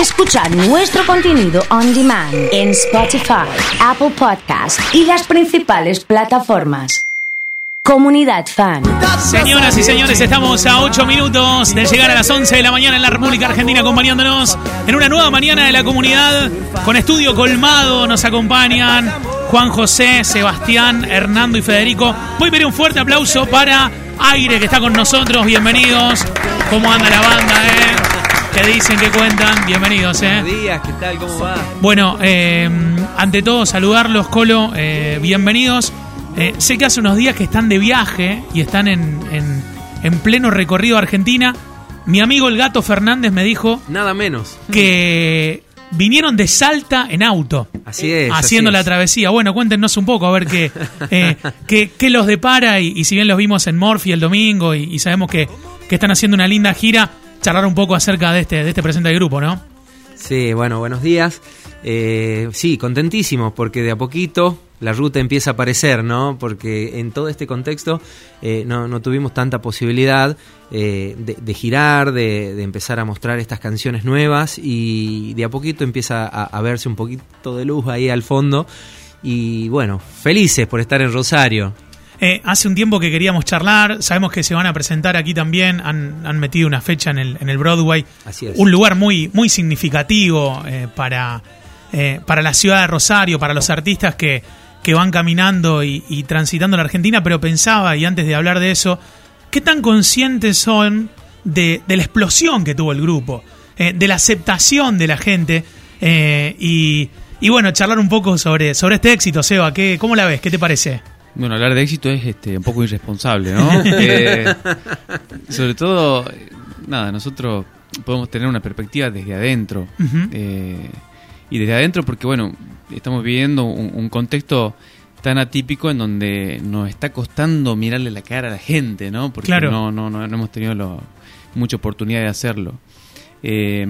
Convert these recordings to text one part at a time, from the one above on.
escuchar nuestro contenido on demand en Spotify, Apple Podcast y las principales plataformas. Comunidad Fan. Señoras y señores, estamos a 8 minutos de llegar a las 11 de la mañana en la República Argentina acompañándonos en una nueva mañana de la comunidad con estudio colmado. Nos acompañan Juan José, Sebastián, Hernando y Federico. Voy a pedir un fuerte aplauso para Aire que está con nosotros. Bienvenidos. ¿Cómo anda la banda, eh? ¿Qué dicen? ¿Qué cuentan? Bienvenidos, eh. Buenos días, ¿qué tal? ¿Cómo va? Bueno, eh, ante todo saludarlos, Colo. eh, bienvenidos. Eh, sé que hace unos días que están de viaje y están en, en- en pleno recorrido a Argentina. Mi amigo el gato Fernández me dijo Nada menos. que vinieron de Salta en auto. Así es. haciendo así la es. travesía. Bueno, cuéntenos un poco, a ver qué, eh, qué, qué los depara. Y, y si bien los vimos en Morphy el domingo y, y sabemos que, que están haciendo una linda gira, charlar un poco acerca de este, de este presente grupo, ¿no? Sí, bueno, buenos días. Eh, sí, contentísimos porque de a poquito la ruta empieza a aparecer, ¿no? Porque en todo este contexto eh, no, no tuvimos tanta posibilidad eh, de, girar, de, de empezar a mostrar estas canciones nuevas y de a poquito empieza a verse un poquito de luz ahí al fondo. Y bueno, felices por estar en Rosario. Eh, hace un tiempo que queríamos charlar, sabemos que se van a presentar aquí también, han, han metido una fecha en el, en el Broadway, Así es. un lugar muy, muy significativo eh, para, eh, para la ciudad de Rosario, para los artistas que, que van caminando y, y transitando la Argentina, pero pensaba, y antes de hablar de eso, ¿qué tan conscientes son de, de la explosión que tuvo el grupo, eh, de la aceptación de la gente? eh, y, y bueno, charlar un poco sobre, sobre este éxito, Seba, ¿qué, ¿cómo la ves? ¿Qué te parece? Bueno, hablar de éxito es este, un poco irresponsable, ¿no? Eh, sobre todo, nada, nosotros podemos tener una perspectiva desde adentro. Eh, y desde adentro porque, bueno, estamos viviendo un, un contexto tan atípico en donde nos está costando mirarle la cara a la gente, ¿no? Porque Claro. no, no, no, no hemos tenido lo- mucha oportunidad de hacerlo. Eh,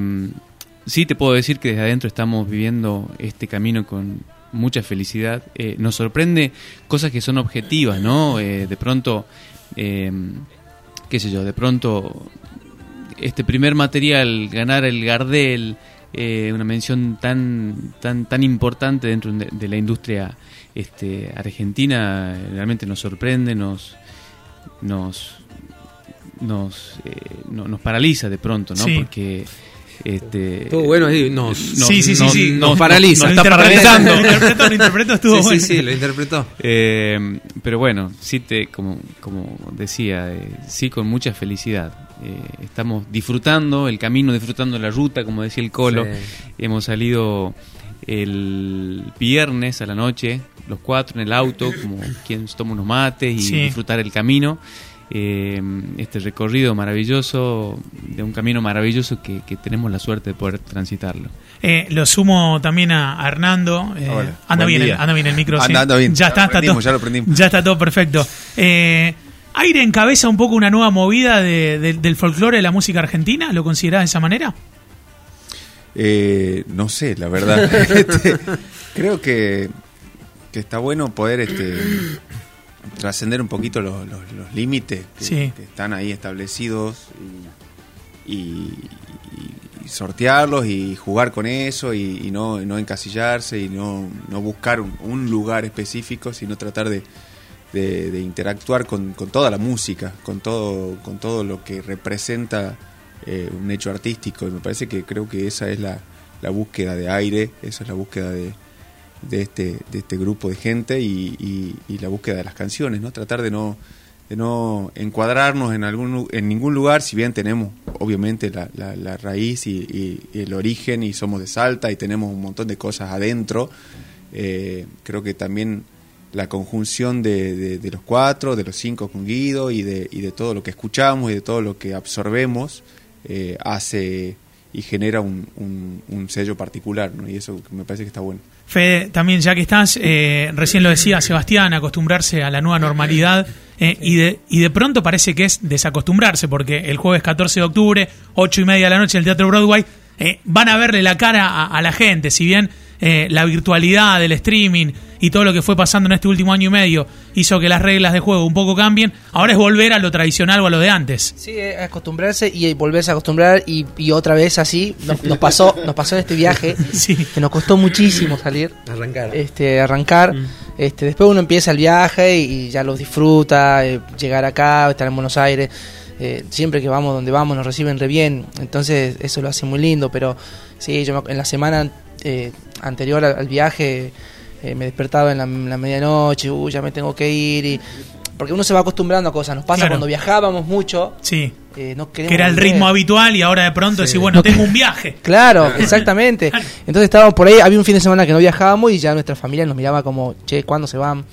sí te puedo decir que desde adentro estamos viviendo este camino con mucha felicidad. Eh, nos sorprende cosas que son objetivas, ¿no? Eh, de pronto, eh, qué sé yo, de pronto este primer material, ganar el Gardel, eh, una mención tan, tan, tan importante dentro de, de la industria este, argentina, realmente nos sorprende, nos, nos, nos, no- nos paraliza de pronto, ¿no? Sí. Porque este, Todo bueno, nos, Sí, sí, sí, nos- sí. nos nos paraliza. Lo está paralizando. Lo interpretó, lo interpretó, estuvo sí, bueno. sí, sí, lo interpretó. Eh, pero bueno, sí te, como, como decía, eh, sí con mucha felicidad. Eh, estamos disfrutando el camino, disfrutando la ruta, como decía el Colo. Hemos salido el viernes a la noche, los cuatro en el auto, como quien toma unos mates y disfrutar el camino. Eh, este recorrido maravilloso, de un camino maravilloso que, que tenemos la suerte de poder transitarlo. Eh, lo sumo también a, a Hernando. eh, Hola, anda, bien el, anda bien el micro. Anda, sí. anda bien. Ya Ya está, lo está prendimos, todo, ya lo prendimos. ya está todo perfecto. Eh, ¿Aire encabeza un poco una nueva movida de- de- del folclore de la música argentina? ¿Lo considerás de esa manera? Eh, no sé, la verdad. Este, creo que, que está bueno poder este, trascender un poquito los, los- los límites que, Sí. que están ahí establecidos y, y- y sortearlos y jugar con eso y, y no, no encasillarse y no, no buscar un, un lugar específico, sino tratar de, de- de interactuar con, con toda la música, con todo, con todo lo que representa eh, un hecho artístico. Y me parece que creo que esa es la, la búsqueda de aire, esa es la búsqueda de, de, este, de este grupo de gente y, la búsqueda de las canciones, ¿no? Tratar de no, de no encuadrarnos en, algún, en ningún lugar, si bien tenemos obviamente la, la- la raíz y, y- el origen y somos de Salta y tenemos un montón de cosas adentro, eh, creo que también la conjunción de, de- de los cuatro, de los cinco con Guido y de, y de todo lo que escuchamos y de todo lo que absorbemos eh, hace y genera un, un- sello particular, ¿no? Y eso me parece que está bueno. Fede, también ya que estás, eh, recién lo decía Sebastián, acostumbrarse a la nueva normalidad eh, y, de, y de pronto parece que es desacostumbrarse porque el jueves 14 de octubre, 8 y media de la noche en el Teatro Broadway, eh, van a verle la cara a la gente, si bien eh, la virtualidad del streaming y todo lo que fue pasando en este último año y medio hizo que las reglas de juego un poco cambien, ahora es volver a lo tradicional o a lo de antes. Sí, acostumbrarse y volverse a acostumbrar y, y otra vez así nos, nos pasó nos pasó en este viaje Sí. que nos costó muchísimo salir, Arrancar. este arrancar, Mm. este después uno empieza el viaje y, y ya lo disfruta, eh, llegar acá, estar en Buenos Aires, eh, siempre que vamos donde vamos nos reciben re bien, entonces eso lo hace muy lindo, pero sí, yo me- en la semana eh, anterior al, al viaje eh, me despertaba en la, en la medianoche, uy, ya me tengo que ir y porque uno se va acostumbrando a cosas, nos pasa Claro. cuando viajábamos mucho, Sí, eh, no queremos que era el ritmo habitual y ahora de pronto Sí. decís, bueno, tengo un viaje. Claro, exactamente. Entonces estábamos por ahí, había un fin de semana que no viajábamos y ya nuestra familia nos miraba como, che, ¿cuándo se van?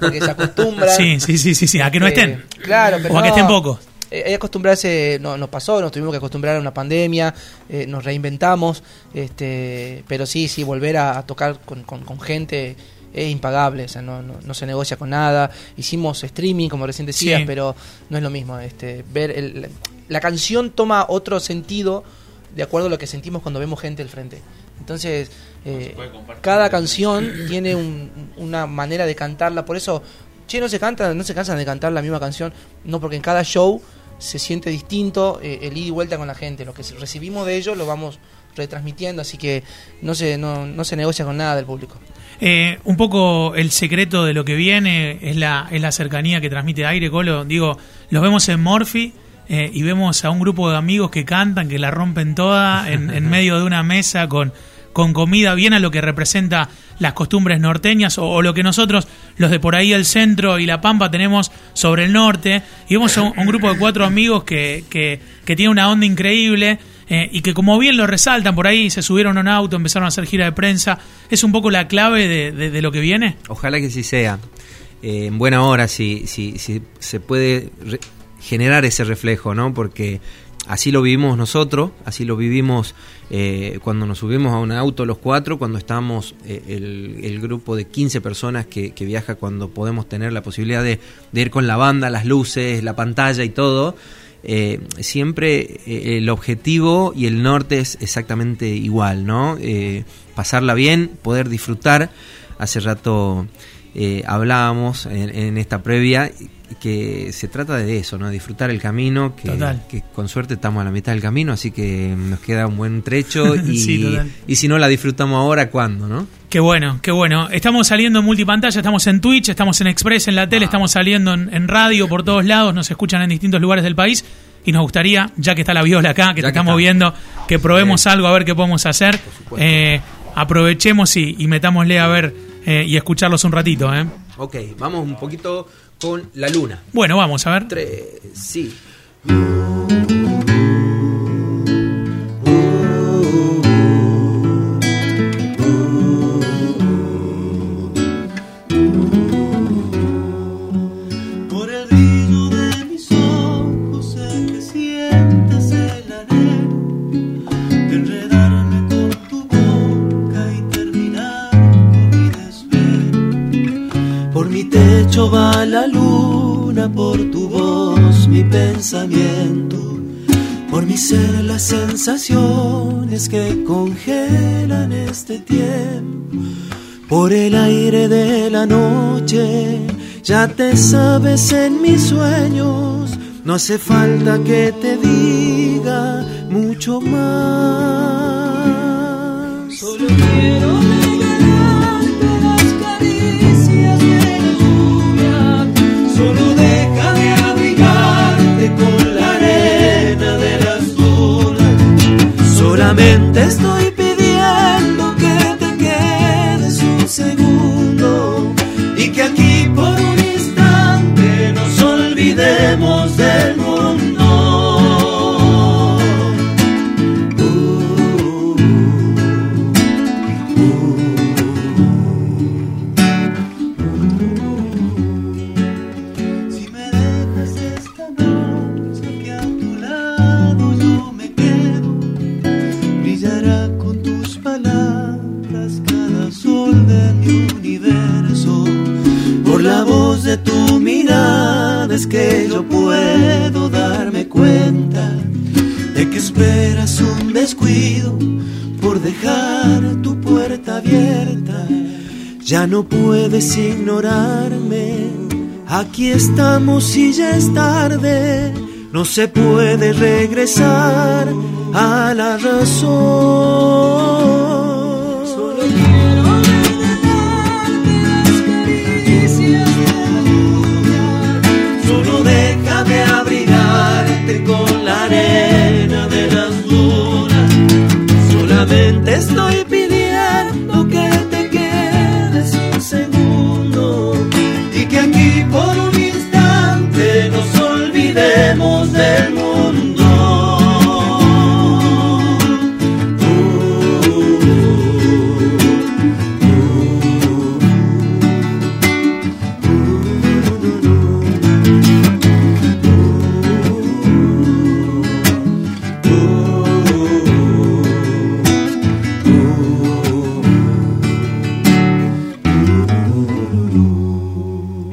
Porque se acostumbran. Sí, sí, sí, sí, sí, a que no Eh, estén. Claro, pero O a que no. estén pocos. Eh, hay que acostumbrarse, no, nos pasó, nos tuvimos que acostumbrar a una pandemia, eh, nos reinventamos, este, pero sí, sí, volver a, a tocar con, con- con gente es impagable, o sea, no, no, no se negocia con nada. Hicimos streaming, como recién decías, Sí. pero no es lo mismo. Este, ver el- la canción toma otro sentido de acuerdo a lo que sentimos cuando vemos gente al frente. Entonces, eh, cada canción tiene un- una manera de cantarla, por eso, che, no se canta, no se cansan de cantar la misma canción, no porque en cada show se siente distinto eh, el ida y vuelta con la gente, lo que recibimos de ellos lo vamos retransmitiendo, así que no se, no, no se negocia con nada del público. Eh, un poco el secreto de lo que viene es la, es la cercanía que transmite aire, Colo. Digo, los vemos en Morphy eh, y vemos a un grupo de amigos que cantan, que la rompen toda en, en medio de una mesa con, con comida, bien a lo que representa las costumbres norteñas o, lo que nosotros, los de por ahí el centro y la Pampa, tenemos sobre el norte. Y vemos a un, grupo de cuatro amigos que, que, tiene una onda increíble. eh, y que como bien lo resaltan por ahí, se subieron a un auto, empezaron a hacer gira de prensa, es un poco la clave de, lo que viene. Ojalá que sí sea. Eh, en buena hora, si, si, si se puede generar ese reflejo, ¿no? Porque así lo vivimos nosotros, así lo vivimos eh, cuando nos subimos a un auto los cuatro, cuando estamos eh, el, grupo de 15 personas que, viaja cuando podemos tener la posibilidad de, de ir con la banda, las luces, la pantalla y todo. Eh, siempre el objetivo y el norte es exactamente igual, ¿no? Pasarla bien, poder disfrutar. Hace rato hablábamos en, en esta previa que se trata de eso, ¿no? Disfrutar el camino, que, Total. que con suerte estamos a la mitad del camino, así que nos queda un buen trecho y, Sí, total. y si no la disfrutamos ahora, ¿cuándo, no? Qué bueno, qué bueno. Estamos saliendo en multipantalla, estamos en Twitch, estamos en Express, en la tele, estamos saliendo en, en radio por todos lados, nos escuchan en distintos lugares del país y nos gustaría, ya que está la viola acá, que Ya te que estamos está. viendo, que probemos algo a ver qué podemos hacer. Eh, aprovechemos y, y metámosle a ver eh, y escucharlos un ratito. ¿eh? Ok, vamos un poquito con la luna. Bueno, vamos a ver. Tres, sí. Sensaciones que congelan este tiempo. Por el aire de la noche, ya te sabes en mis sueños. No hace falta que te diga mucho más. Solo quiero regalarte las caricias de la lluvia. Solo Solamente estoy dejar tu puerta abierta. Ya no puedes ignorarme. Aquí estamos y ya es tarde. No se puede regresar a la razón. Solo quiero regalarte las caricias de la lluvia. Solo déjame abrigarte con la arena de las dunas. Solamente estoy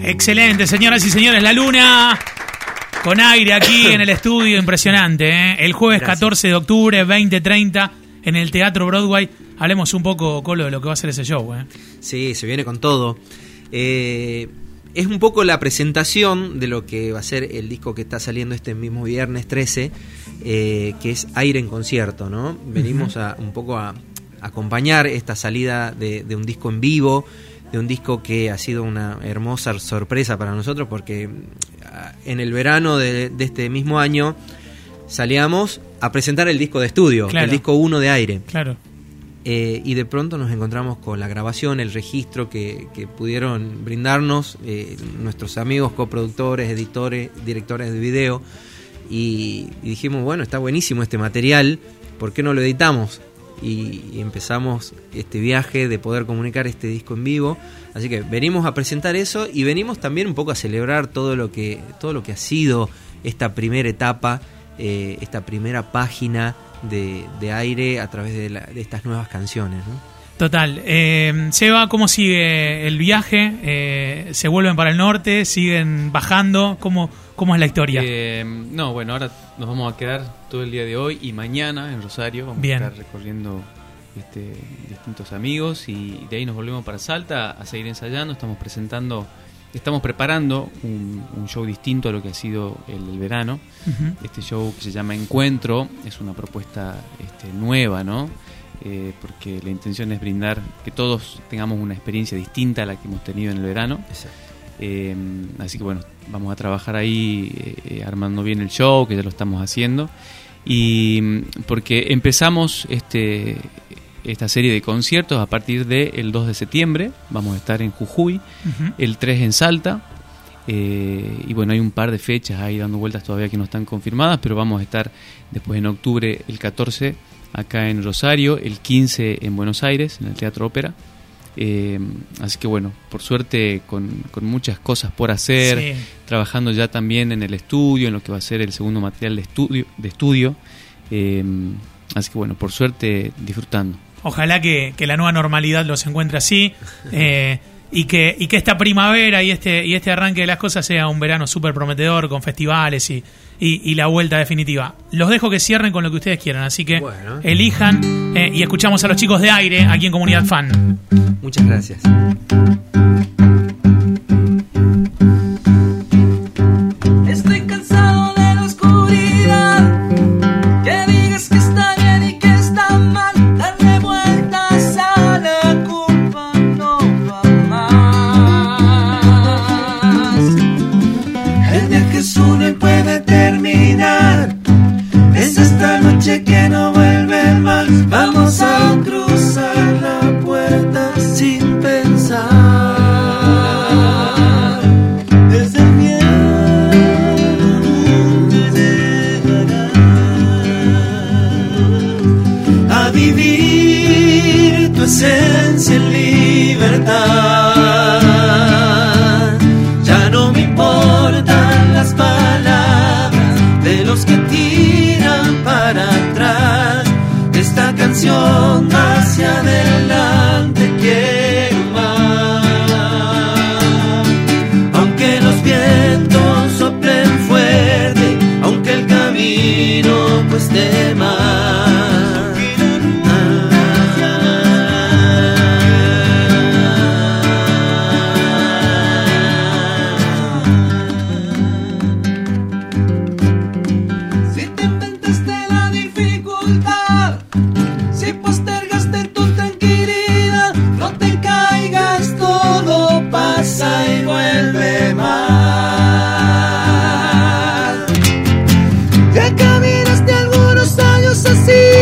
Excelente, señoras y señores, la luna con aire aquí en el estudio, impresionante. ¿eh? El jueves Gracias. 14 de octubre, 2030, en el Teatro Broadway. Hablemos un poco, Colo, de lo que va a ser ese show. ¿eh? Sí, se viene con todo. Eh, es un poco la presentación de lo que va a ser el disco que está saliendo este mismo viernes 13, eh, que es Aire en Concierto, ¿no? Venimos a, un poco a acompañar esta salida de, de un disco en vivo, de un disco que ha sido una hermosa sorpresa para nosotros porque ah, en el verano de, de este mismo año salíamos a presentar el disco de estudio, Claro. el disco 1 de aire. Claro. Eh, y de pronto nos encontramos con la grabación, el registro que, que pudieron brindarnos eh, nuestros amigos, coproductores, editores, directores de video. Y, y dijimos, bueno, está buenísimo este material, ¿por qué no lo editamos? Y, empezamos este viaje de poder comunicar este disco en vivo. Así que venimos a presentar eso y venimos también un poco a celebrar todo lo que, todo lo que ha sido esta primera etapa, eh, esta primera página de, de aire a través de, la- de estas nuevas canciones. Total. Eh, Seba, ¿cómo sigue el viaje? Eh, ¿Se vuelven para el norte? ¿Siguen bajando? ¿Cómo, cómo es la historia? Eh, no, bueno, ahora nos vamos a quedar todo el día de hoy y mañana en Rosario. Vamos Bien. a estar recorriendo este, distintos amigos y de ahí nos volvemos para Salta a seguir ensayando. Estamos presentando, estamos preparando un, un show distinto a lo que ha sido el del verano. Este show que se llama Encuentro es una propuesta este, nueva, ¿no? Eh, porque la intención es brindar que todos tengamos una experiencia distinta a la que hemos tenido en el verano. Eh, así que bueno, vamos a trabajar ahí eh, eh, armando bien el show, que ya lo estamos haciendo. Y mm, porque empezamos este esta serie de conciertos a partir del 2 de septiembre. Vamos a estar en Jujuy, el 3 en Salta. eh, y bueno, hay un par de fechas ahí dando vueltas todavía que no están confirmadas, pero vamos a estar después en octubre, el 14 acá en Rosario, el 15 en Buenos Aires, en el Teatro Ópera. Eh, así que bueno, por suerte con, con muchas cosas por hacer, Sí. trabajando ya también en el estudio, en lo que va a ser el segundo material de estudio. De estudio. Eh, así que bueno, por suerte disfrutando. Ojalá que, que la nueva normalidad los encuentre así eh, y, que, y que esta primavera y este, y este arranque de las cosas sea un verano súper prometedor con festivales y, y- y la vuelta definitiva. Los dejo que cierren con lo que ustedes quieran, así que Bueno. elijan eh, y escuchamos a los chicos de aire aquí en Comunidad Fan. Muchas gracias. see.